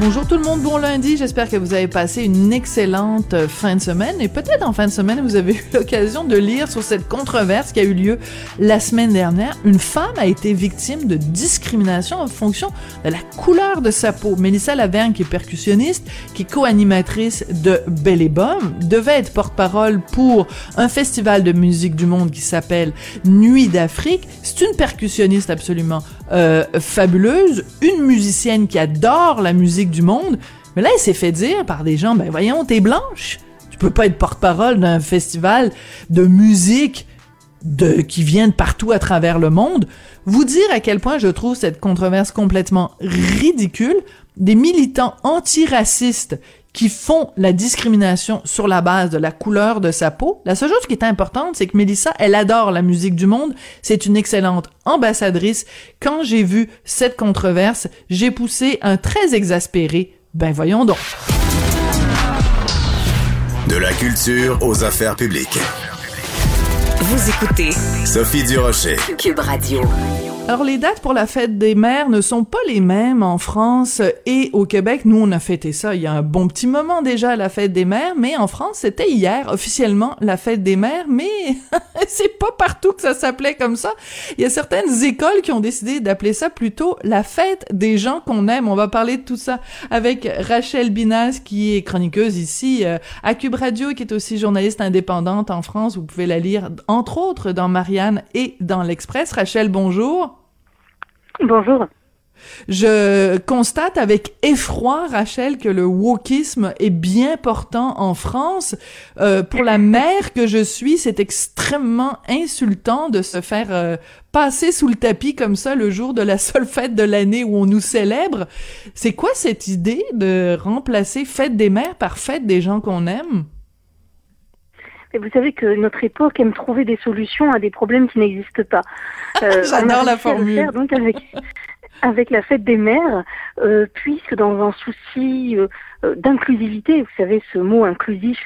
Bonjour tout le monde, bon lundi. J'espère que vous avez passé une excellente euh, fin de semaine et peut-être en fin de semaine vous avez eu l'occasion de lire sur cette controverse qui a eu lieu la semaine dernière. Une femme a été victime de discrimination en fonction de la couleur de sa peau. Mélissa Lavergne, qui est percussionniste, qui est co-animatrice de Belle et Bomme, devait être porte-parole pour un festival de musique du monde qui s'appelle Nuit d'Afrique. C'est une percussionniste absolument euh, fabuleuse, une musicienne qui adore la musique du monde, mais là, elle s'est fait dire par des gens, ben voyons, t'es blanche. Tu peux pas être porte-parole d'un festival de musique de, qui vient de partout à travers le monde. Vous dire à quel point je trouve cette controverse complètement ridicule. Des militants antiracistes qui font la discrimination sur la base de la couleur de sa peau. La seule chose qui est importante, c'est que Mélissa, elle adore la musique du monde. C'est une excellente ambassadrice. Quand j'ai vu cette controverse, j'ai poussé un très exaspéré. Ben voyons donc. De la culture aux affaires publiques. Vous écoutez Sophie Durocher. Cube Radio. Alors, les dates pour la fête des mères ne sont pas les mêmes en France et au Québec. Nous, on a fêté ça il y a un bon petit moment déjà, la fête des mères, mais en France, c'était hier, officiellement, la fête des mères, mais c'est pas partout que ça s'appelait comme ça. Il y a certaines écoles qui ont décidé d'appeler ça plutôt la fête des gens qu'on aime. On va parler de tout ça avec Rachel Binas, qui est chroniqueuse ici euh, à Cube Radio, qui est aussi journaliste indépendante en France. Vous pouvez la lire, entre autres, dans Marianne et dans l'Express. Rachel, bonjour. Bonjour. Je constate avec effroi, Rachel, que le wokisme est bien portant en France. Euh, pour la mère que je suis, c'est extrêmement insultant de se faire euh, passer sous le tapis comme ça le jour de la seule fête de l'année où on nous célèbre. C'est quoi cette idée de remplacer fête des mères par fête des gens qu'on aime? Et vous savez que notre époque aime trouver des solutions à des problèmes qui n'existent pas. Euh, J'adore la formule. Faire, donc avec, avec la fête des mères, euh, puisque dans un souci euh, d'inclusivité, vous savez ce mot inclusif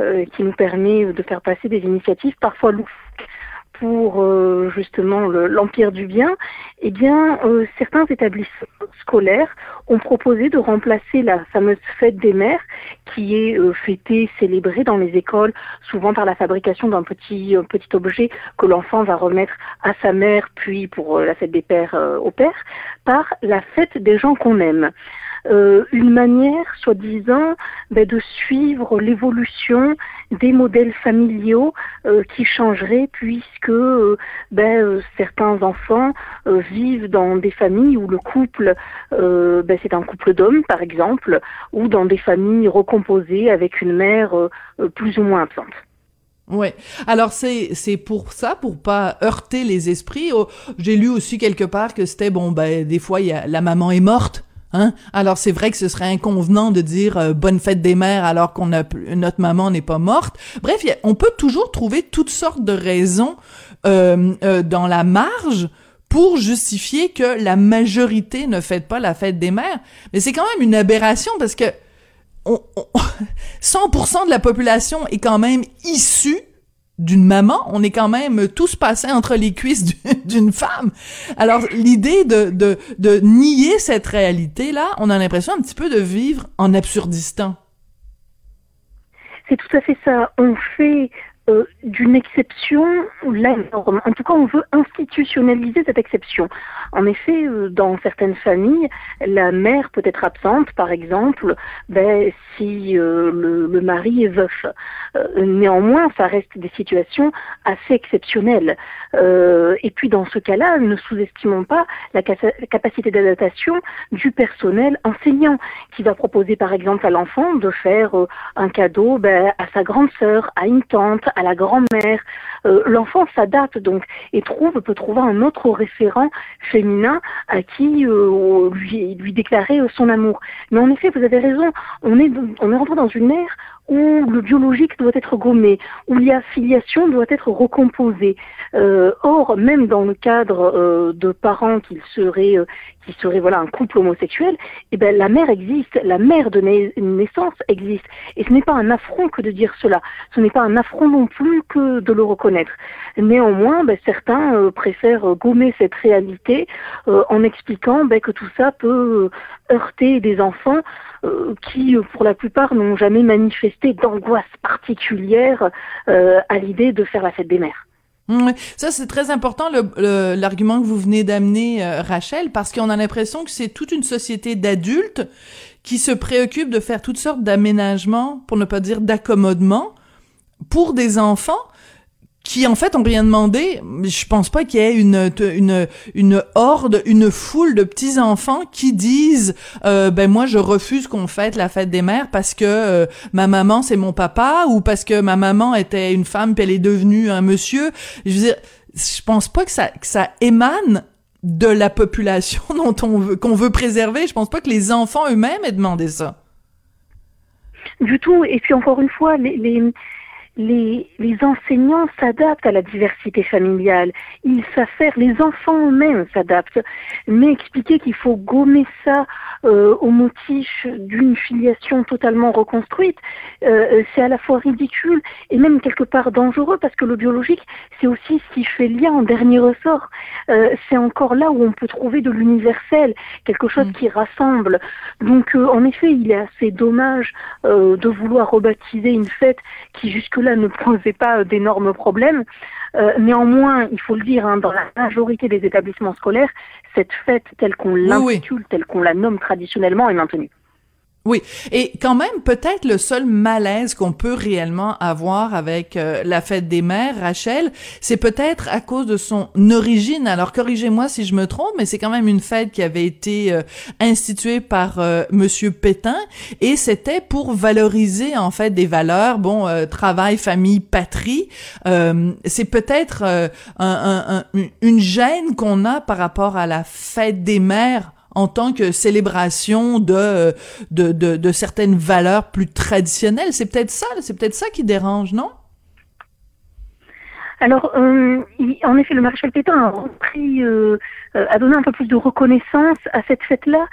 euh, qui nous permet de faire passer des initiatives parfois loufoques pour euh, justement l'empire du bien, eh bien, euh, certains établissements scolaires ont proposé de remplacer la fameuse fête des mères, qui est euh, fêtée, célébrée dans les écoles, souvent par la fabrication d'un petit petit objet que l'enfant va remettre à sa mère, puis pour la fête des pères au père, par la fête des gens qu'on aime. Euh, une manière, soi-disant, ben, de suivre l'évolution des modèles familiaux euh, qui changeraient puisque euh, ben, certains enfants vivent dans des familles où le couple, ben, c'est un couple d'hommes, par exemple, ou dans des familles recomposées avec une mère plus ou moins absente. Ouais. Alors c'est c'est pour ça pour pas heurter les esprits. Oh, j'ai lu aussi quelque part que c'était bon ben des fois a, la maman est morte Hein? Alors c'est vrai que ce serait inconvenant de dire euh, bonne fête des mères alors qu'on a notre maman n'est pas morte. Bref, on peut toujours trouver toutes sortes de raisons euh, euh, dans la marge pour justifier que la majorité ne fête pas la fête des mères. Mais c'est quand même une aberration parce que on, 100% de la population est quand même issue d'une maman, on est quand même tous passés entre les cuisses d'une femme. Alors l'idée de, de, de nier cette réalité-là, on a l'impression un petit peu de vivre en absurdistan. C'est tout à fait ça. On fait euh, d'une exception la norme. En tout cas, on veut institutionnaliser cette exception. En effet, euh, dans certaines familles, la mère peut être absente, par exemple, ben, si euh, le, mari est veuf. néanmoins, ça reste des situations assez exceptionnelles. et puis, dans ce cas-là, ne sous-estimons pas la, capacité d'adaptation du personnel enseignant, qui va proposer, par exemple, à l'enfant de faire un cadeau ben, à sa grande sœur, à une tante, à la grand-mère. Euh, l'enfant s'adapte donc et trouve peut trouver un autre référent à qui euh, lui, lui déclarer son amour. Mais en effet, vous avez raison, on est on est rentré dans une ère où le biologique doit être gommé, où la filiation doit être recomposée. Euh, or, même dans le cadre euh, de parents qui seraient, euh, qui seraient voilà un couple homosexuel, eh ben la mère existe, la mère de naissance existe, et ce n'est pas un affront que de dire cela. Ce n'est pas un affront non plus que de le reconnaître. Néanmoins, ben, certains préfèrent gommer cette réalité en expliquant ben, que tout ça peut heurter des enfants qui, pour la plupart, n'ont jamais manifesté d'angoisse particulière à l'idée de faire la fête des mères. Mmh, ça, c'est très important, l'argument que vous venez d'amener, euh, Rachel, parce qu'on a l'impression que c'est toute une société d'adultes qui se préoccupent de faire toutes sortes d'aménagements, pour ne pas dire d'accommodements, pour des enfants, qui en fait ont rien demandé. Je pense pas qu'il y ait une une une horde, une foule de petits enfants qui disent euh, ben moi je refuse qu'on fête la fête des mères parce que euh, ma maman c'est mon papa ou parce que ma maman était une femme puis elle est devenue un monsieur. Je veux dire, je pense pas que ça que ça émane de la population dont on veut qu'on veut préserver. Je pense pas que les enfants eux-mêmes aient demandé ça. Du tout. Et puis encore une fois, les, les les, enseignants s'adaptent à la diversité familiale. Ils savent les enfants eux-mêmes s'adaptent. Mais expliquer qu'il faut gommer ça euh, au motif d'une filiation totalement reconstruite, euh, c'est à la fois ridicule et même quelque part dangereux parce que le biologique, c'est aussi ce qui fait lien en dernier ressort. Euh, c'est encore là où on peut trouver de l'universel, quelque chose mm. qui rassemble. Donc en effet, il est assez dommage de vouloir rebaptiser une fête qui jusque-là ne posait pas d'énormes problèmes. Euh, néanmoins, il faut le dire, hein, dans la majorité des établissements scolaires, cette fête telle qu'on l'intitule, telle qu'on la nomme traditionnellement est maintenue. Oui, et quand même peut-être le seul malaise qu'on peut réellement avoir avec euh, la fête des mères, Rachel, c'est peut-être à cause de son origine. Alors corrigez-moi si je me trompe, mais c'est quand même une fête qui avait été euh, instituée par euh, Monsieur Pétain et c'était pour valoriser en fait des valeurs, bon, travail, famille, patrie. c'est peut-être un, une gêne qu'on a par rapport à la fête des mères en tant que célébration de, de, de, certaines valeurs plus traditionnelles. C'est peut-être ça, c'est peut-être ça qui dérange, non? Alors, euh, en effet, le maréchal Pétain a repris, euh, euh, a donné un peu plus de reconnaissance à cette fête-là,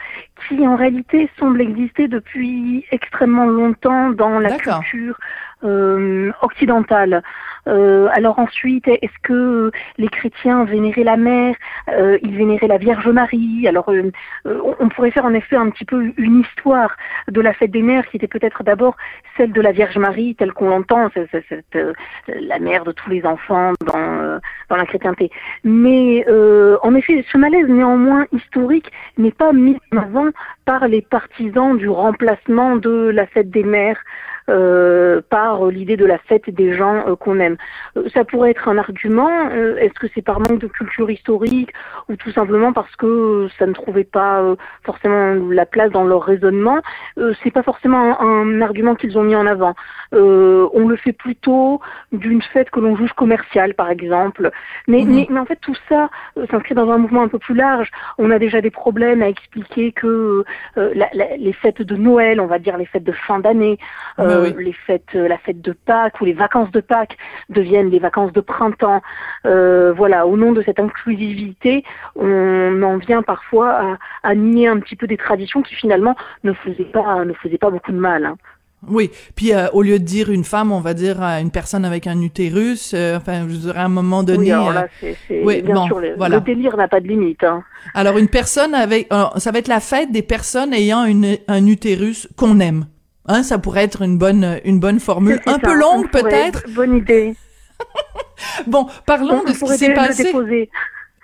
qui en réalité semble exister depuis extrêmement longtemps dans la culture occidentale. Euh, alors ensuite, est-ce que les chrétiens vénéraient la mère, euh, ils vénéraient la Vierge Marie? Alors euh, on pourrait faire en effet un petit peu une histoire de la fête des mères qui était peut-être d'abord celle de la Vierge Marie telle qu'on l'entend, c'est, la mère de tous les enfants dans, dans la chrétienté. Mais en effet, ce malaise néanmoins historique n'est pas mis en avant par les partisans du remplacement de la fête des mères par l'idée de la fête des gens euh, qu'on aime. Euh, ça pourrait être un argument. Est-ce que c'est par manque de culture historique ou tout simplement parce que ça ne trouvait pas forcément la place dans leur raisonnement C'est pas forcément un, argument qu'ils ont mis en avant. on le fait plutôt d'une fête que l'on juge commerciale, par exemple. Mais, mhm. mais, en fait, tout ça s'inscrit dans un mouvement un peu plus large. On a déjà des problèmes à expliquer que les fêtes de Noël, on va dire les fêtes de fin d'année, euh, les fêtes, euh, la fête de Pâques ou les vacances de Pâques deviennent les vacances de printemps. Euh, voilà, au nom de cette inclusivité, on en vient parfois à, nier un petit peu des traditions qui finalement ne faisaient pas, ne faisaient pas beaucoup de mal. Hein. Oui, puis au lieu de dire une femme, on va dire une personne avec un utérus. enfin, je dirais à un moment donné. Oui, là, c'est, bien sûr, le, délire n'a pas de limite. Hein. Alors une personne avec, ça va être la fête des personnes ayant une, un utérus qu'on aime. Hein, ça pourrait être une bonne, une bonne formule. Un peu longue, peut-être. Bonne idée. bon, parlons de ce qui s'est passé.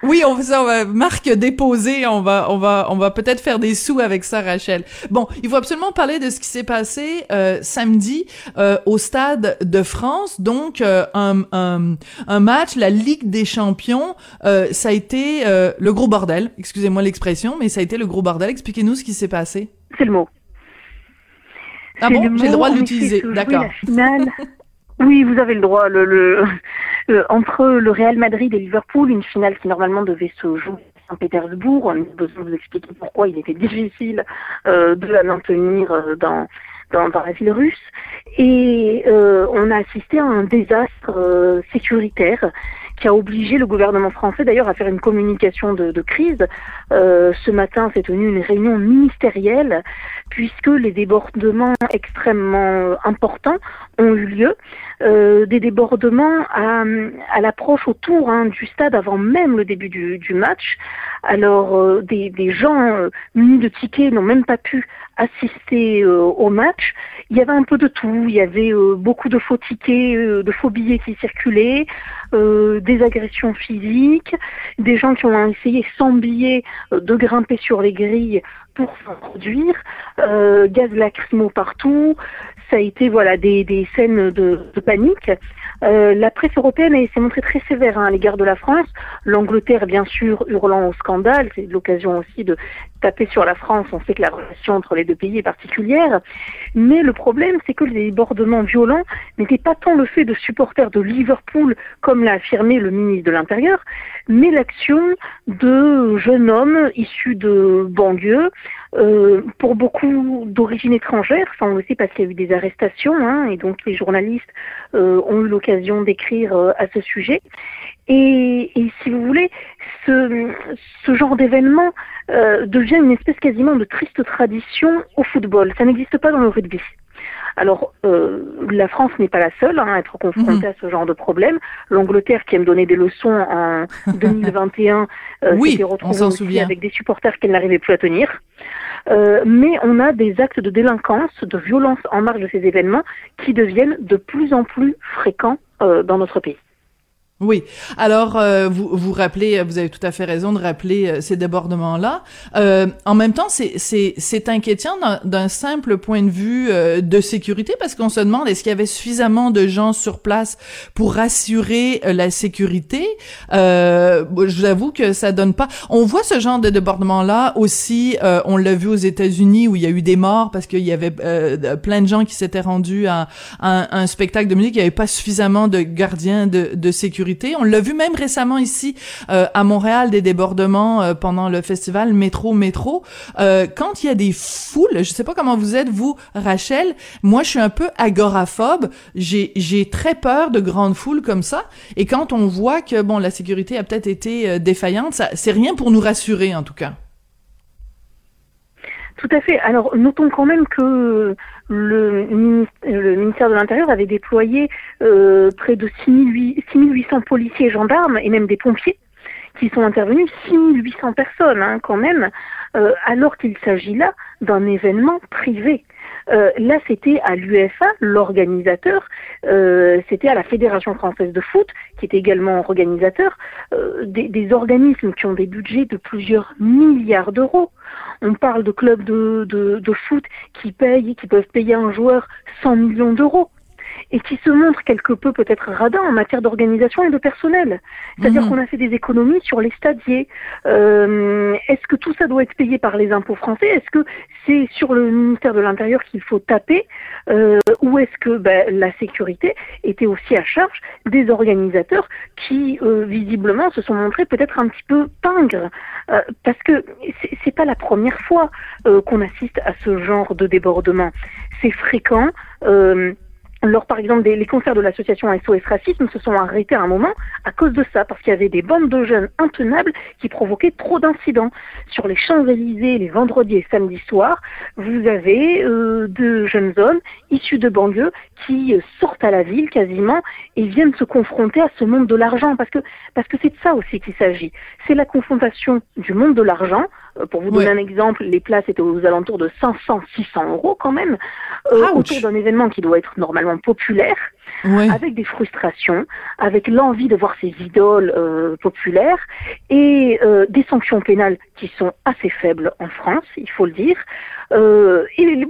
Oui, on, ça, on va marque déposée, on va on va on va peut-être faire des sous avec ça Rachel. Bon, il faut absolument parler de ce qui s'est passé euh, samedi euh, au stade de France, donc euh, un, un, un match la Ligue des champions, ça a été le gros bordel, excusez-moi l'expression, mais ça a été le gros bordel. Expliquez-nous ce qui s'est passé. C'est le mot. Ah bon, j'ai le droit de l'utiliser, d'accord. oui, vous avez le droit. Le, le, entre le Real Madrid et Liverpool, une finale qui normalement devait se jouer à Saint-Pétersbourg, on a besoin de vous expliquer pourquoi il était difficile euh, de la maintenir euh, dans dans, dans la ville russe. Et on a assisté à un désastre sécuritaire qui a obligé le gouvernement français d'ailleurs à faire une communication de, crise. Euh, ce matin s'est tenue une réunion ministérielle puisque les débordements extrêmement importants ont eu lieu. Euh, des débordements à, à l'approche autour hein, du stade avant même le début du, du match. Alors euh, des, des, gens euh, munis de tickets n'ont même pas pu assister euh, au match. Il y avait un peu de tout. Il y avait beaucoup de faux tickets, de faux billets qui circulaient, des agressions physiques, des gens qui ont essayé sans billets de grimper sur les grilles pour s'introduire, euh, gaz lacrymo partout, ça a été voilà des, des scènes de, panique. Euh, la presse européenne s'est montrée très sévère hein, à l'égard de la France. L'Angleterre, bien sûr, hurlant au scandale. C'est l'occasion aussi de taper sur la France. On sait que la relation entre les deux pays est particulière. Mais le problème, c'est que les débordements violents n'étaient pas tant le fait de supporters de Liverpool, comme l'a affirmé le ministre de l'Intérieur, mais l'action de jeunes hommes issus de banlieues, euh, pour beaucoup d'origine étrangère, ça on le sait parce qu'il y a eu des arrestations, hein, et donc les journalistes euh, ont eu l'occasion d'écrire euh, à ce sujet. Et, et, si vous voulez, ce, ce genre d'événement euh, devient une espèce quasiment de triste tradition au football. Ça n'existe pas dans le rugby. Alors, euh, la France n'est pas la seule hein, à être confrontée mmh. à ce genre de problème. L'Angleterre, qui aime donner des leçons en 2021, euh, oui, s'était retrouvée avec des supporters qu'elle n'arrivait plus à tenir. Euh, mais on a des actes de délinquance, de violence en marge de ces événements qui deviennent de plus en plus fréquents euh, dans notre pays. Oui. Alors, euh, vous vous rappelez, vous avez tout à fait raison de rappeler euh, ces débordements-là. Euh, en même temps, c'est inquiétant d'un simple point de vue euh, de sécurité parce qu'on se demande est-ce qu'il y avait suffisamment de gens sur place pour assurer euh, la sécurité? je vous avoue que ça donne pas. On voit ce genre de débordement-là aussi. on l'a vu aux États-Unis où il y a eu des morts parce qu'il y avait plein de gens qui s'étaient rendus à, à, un spectacle de musique. Il n'y avait pas suffisamment de gardiens de, de sécurité on l'a vu même récemment ici euh, à Montréal des débordements euh, pendant le festival Métro Métro. Euh, quand il y a des foules, je sais pas comment vous êtes vous, Rachel. Moi, je suis un peu agoraphobe. J'ai j'ai très peur de grandes foules comme ça. Et quand on voit que bon, la sécurité a peut-être été défaillante, ça c'est rien pour nous rassurer en tout cas. Tout à fait. Alors, notons quand même que le, ministère de l'Intérieur avait déployé euh, près de 6800 policiers et gendarmes, et même des pompiers, qui sont intervenus, 6800 personnes hein, quand même, euh, alors qu'il s'agit là d'un événement privé. Euh, là, c'était à l'UFA, l'organisateur, euh, c'était à la Fédération française de foot, qui est également organisateur, euh, des, organismes qui ont des budgets de plusieurs milliards d'euros. On parle de clubs de, de, de foot qui payent, qui peuvent payer un joueur 100 millions d'euros et qui se montre quelque peu peut-être radin en matière d'organisation et de personnel. C'est-à-dire mmh. qu'on a fait des économies sur les stadiers. Euh, Est-ce que tout ça doit être payé par les impôts français? Est-ce que c'est sur le ministère de l'Intérieur qu'il faut taper? Euh, Ou est-ce que ben, la sécurité était aussi à charge des organisateurs qui, euh, visiblement, se sont montrés peut-être un petit peu pingres? Euh, Parce que c'est pas la première fois euh, qu'on assiste à ce genre de débordement. C'est fréquent. Lors par exemple des les concerts de l'association SOS Racisme se sont arrêtés à un moment à cause de ça, parce qu'il y avait des bandes de jeunes intenables qui provoquaient trop d'incidents. Sur les Champs-Élysées les vendredis et samedis soirs, vous avez euh, de jeunes hommes issus de banlieues qui euh, sortent à la ville quasiment et viennent se confronter à ce monde de l'argent, parce que parce que c'est de ça aussi qu'il s'agit. C'est la confrontation du monde de l'argent. Euh, pour vous donner un exemple, les places étaient aux alentours de 500-600 euros quand même, euh, autour d'un événement qui doit être normalement populaire, oui. avec des frustrations, avec l'envie de voir ces idoles euh, populaires et euh, des sanctions pénales qui sont assez faibles en France, il faut le dire. Euh, et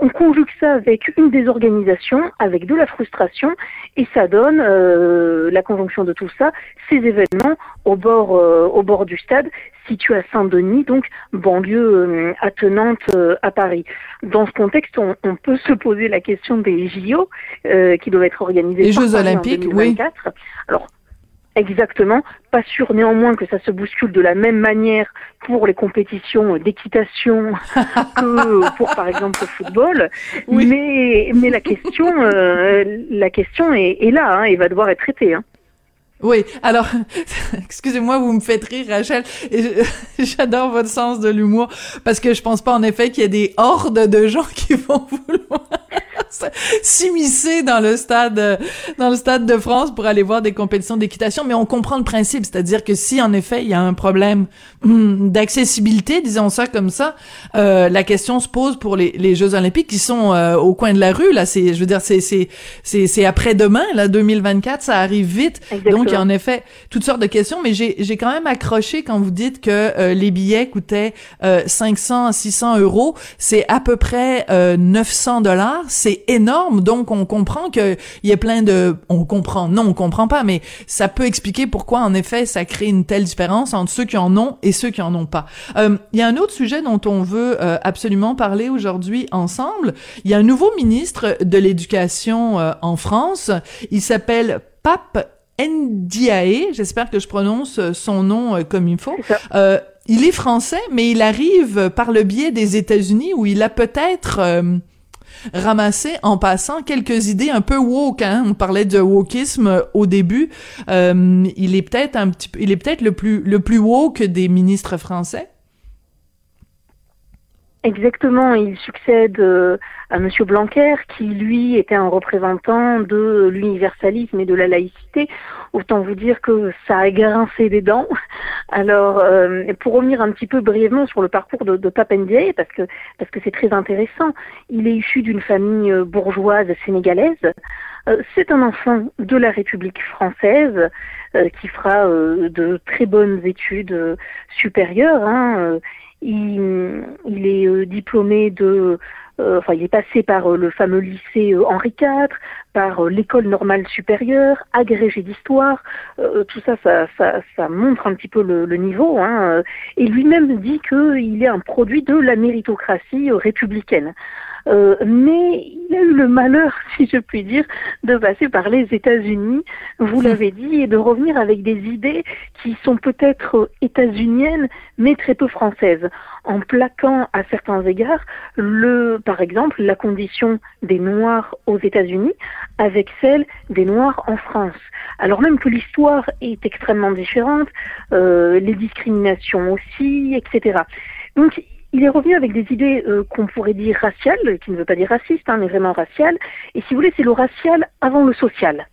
on conjugue ça avec une désorganisation, avec de la frustration, et ça donne la conjonction de tout ça, ces événements au bord, au bord du stade, situé à Saint-Denis, donc banlieue euh, attenante euh, à Paris. Dans ce contexte, on, on, peut se poser la question des JO qui doivent être organisés les Jeux Olympiques, oui. Alors Exactement. Pas sûr néanmoins que ça se bouscule de la même manière pour les compétitions d'équitation que pour par exemple le football. Oui. Mais mais la question euh, la question est, est là hein, et va devoir être traitée. Hein. Oui, alors, excusez-moi, vous me faites rire, Rachel. J'adore votre sens de l'humour parce que je pense pas en effet qu'il y ait des hordes de gens qui vont vouloir s'immiscer dans le stade dans le stade de France pour aller voir des compétitions d'équitation. Mais on comprend le principe c'est-à-dire que si en effet il y a un problème hmm, d'accessibilité disons ça comme ça euh, la question se pose pour les, les Jeux olympiques qui sont euh, au coin de la rue là. C'est je veux dire c'est c'est c'est c'est après-demain là 2024 ça arrive vite. Donc il y a en effet toutes sortes de questions. Mais j'ai j'ai quand même accroché quand vous dites que euh, les billets coûtaient 500 à 600 euros. C'est à peu près 900 dollars. C'est énorme. Donc, on comprend qu'il y a plein de... On comprend. Non, on comprend pas, mais ça peut expliquer pourquoi, en effet, ça crée une telle différence entre ceux qui en ont et ceux qui en ont pas. Euh, il y a un autre sujet dont on veut euh, absolument parler aujourd'hui ensemble. Il y a un nouveau ministre de l'Éducation euh, en France. Il s'appelle Pape Ndiaye, j'espère que je prononce son nom comme il faut. Euh, il est français, mais il arrive par le biais des États-Unis où il a peut-être ramasser en passant quelques idées un peu woke. Hein? On parlait de wokisme au début. Euh, il est peut-être un petit, il est peut-être le plus le plus woke des ministres français. Exactement, il succède euh, à Monsieur Blanquer, qui lui était un représentant de l'universalisme et de la laïcité. Autant vous dire que ça a grincé des dents. Alors, euh, pour revenir un petit peu brièvement sur le parcours de, de parce que parce que c'est très intéressant, il est issu d'une famille euh, bourgeoise sénégalaise. c'est un enfant de la République française qui fera de très bonnes études supérieures. Hein, il, est euh, diplômé de euh, enfin, il est passé par euh, le fameux lycée Henri IV, par l'école normale supérieure, agrégé d'histoire. tout ça ça, ça, ça, montre un petit peu le, le niveau. Hein, et lui-même dit qu'il est un produit de la méritocratie républicaine. Euh, mais il a eu le malheur, si je puis dire, de passer par les États-Unis, vous hmm. l'avez dit, et de revenir avec des idées qui sont peut-être états-uniennes, mais très peu françaises, en plaquant à certains égards, le, par exemple, la condition des Noirs aux États-Unis avec celle des Noirs en France. Alors même que l'histoire est extrêmement différente, euh, les discriminations aussi, etc. Donc il est revenu avec des idées euh, qu'on pourrait dire raciales, qui ne veut pas dire raciste, hein, mais vraiment raciales. Et si vous voulez, c'est le racial avant le social.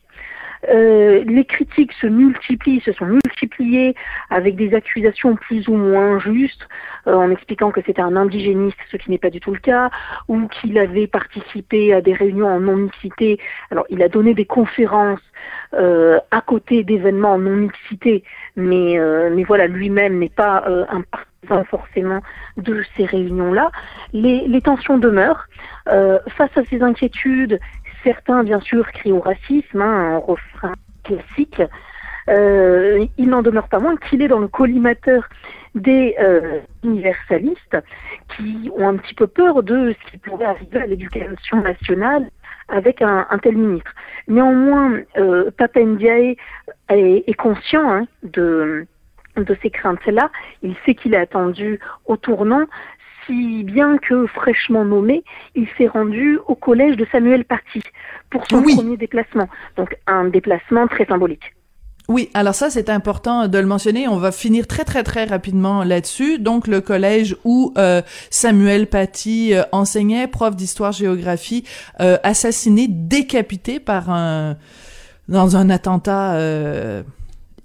Euh, les critiques se multiplient, se sont multipliées avec des accusations plus ou moins justes, euh, en expliquant que c'était un indigéniste, ce qui n'est pas du tout le cas, ou qu'il avait participé à des réunions en non-mixité. Alors, il a donné des conférences euh, à côté d'événements en non-mixité, mais, mais voilà, lui-même n'est pas un partisan forcément de ces réunions-là. Les, les, tensions demeurent. face à ces inquiétudes, Certains, bien sûr, crient au racisme, hein, un refrain classique. Euh, il n'en demeure pas moins qu'il est dans le collimateur des euh, universalistes qui ont un petit peu peur de ce qui pourrait arriver à l'éducation nationale avec un, tel ministre. Néanmoins, euh, Papa Ndiaye est, conscient hein, de, de ces craintes-là. Il sait qu'il est attendu au tournant si bien que fraîchement nommé, il s'est rendu au collège de Samuel Paty pour son premier déplacement. Donc un déplacement très symbolique. Oui, alors ça c'est important de le mentionner. On va finir très très très rapidement là-dessus. Donc le collège où euh, Samuel Paty euh, enseignait, prof d'histoire-géographie, euh, assassiné, décapité par un dans un attentat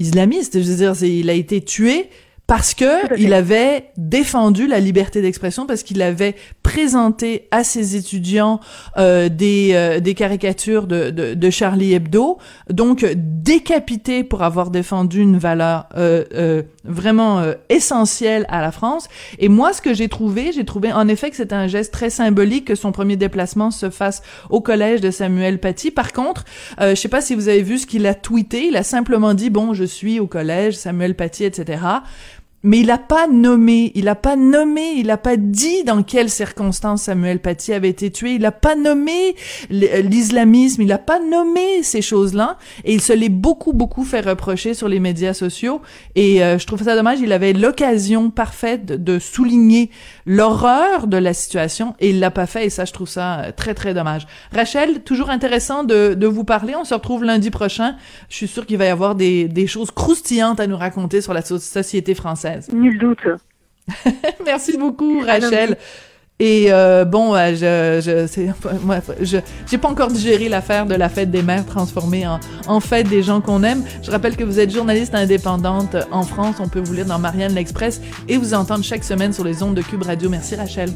islamiste. Je veux dire, il a été tué parce que il avait défendu la liberté d'expression parce qu'il avait présenté à ses étudiants euh, des euh, des caricatures de, de, de Charlie Hebdo. Donc décapité pour avoir défendu une valeur euh, euh vraiment euh, essentielle à la France. Et moi ce que j'ai trouvé j'ai trouvé en effet que c'était un geste très symbolique que son premier déplacement se fasse au collège de Samuel Paty. Par contre je sais pas si vous avez vu ce qu'il a tweeté. Il a simplement dit bon je suis au collège Samuel Paty etc mais il a pas nommé, il a pas nommé, il a pas dit dans quelles circonstances Samuel Paty avait été tué, il a pas nommé euh, l'islamisme, il a pas nommé ces choses-là, et il se l'est beaucoup, beaucoup fait reprocher sur les médias sociaux, et euh, je trouve ça dommage, il avait l'occasion parfaite de, souligner l'horreur de la situation, et il l'a pas fait, et ça, je trouve ça euh, très, très dommage. Rachel, toujours intéressant de, de vous parler, on se retrouve lundi prochain, je suis sûre qu'il va y avoir des, des choses croustillantes à nous raconter sur la société française. Nul doute. Merci beaucoup, Rachel. Et euh, bon, euh, je, je, moi, je, j'ai pas encore digéré l'affaire de la fête des mères transformée en, en fête des gens qu'on aime. Je rappelle que vous êtes journaliste indépendante en France. On peut vous lire dans Marianne l'Express et vous entendre chaque semaine sur les ondes de Cube Radio. Merci, Rachel.